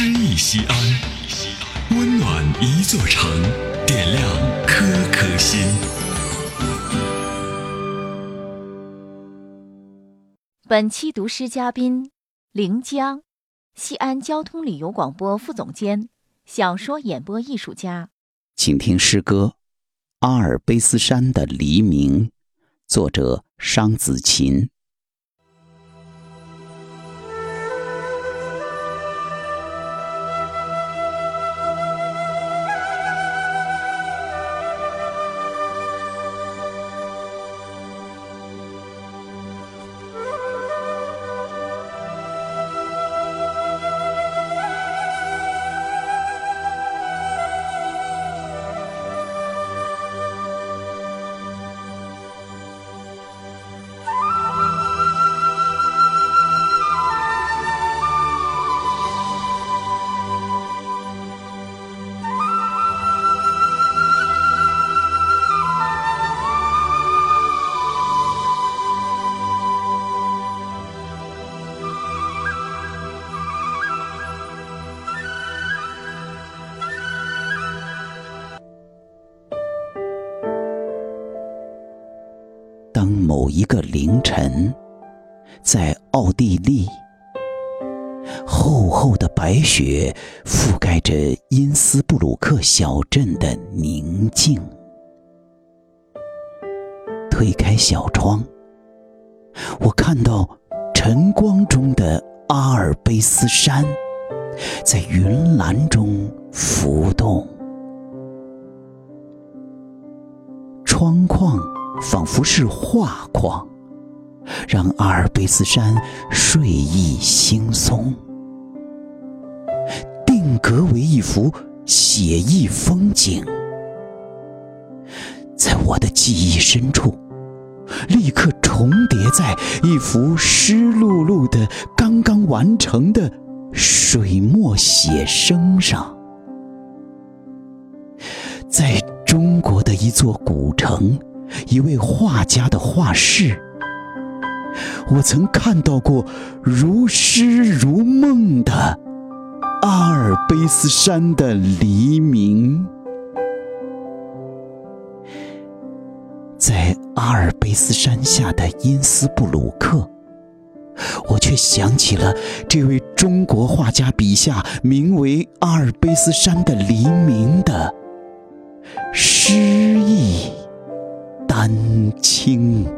诗意西安，温暖一座城，点亮颗颗心。本期读诗嘉宾：临江，西安交通旅游广播副总监，小说演播艺术家。请听诗歌《阿尔卑斯山的黎明》，作者商子琴。当某一个凌晨，在奥地利，厚厚的白雪覆盖着因斯布鲁克小镇的宁静。推开小窗，我看到晨光中的阿尔卑斯山在云岚中浮动，窗框。仿佛是画框，让阿尔卑斯山睡意惺忪，定格为一幅写意风景。在我的记忆深处，立刻重叠在一幅湿漉漉的、刚刚完成的水墨写生上。在中国的一座古城。一位画家的画室，我曾看到过如诗如梦的阿尔卑斯山的黎明。在阿尔卑斯山下的因斯布鲁克，我却想起了这位中国画家笔下名为阿尔卑斯山的黎明的诗。丹青。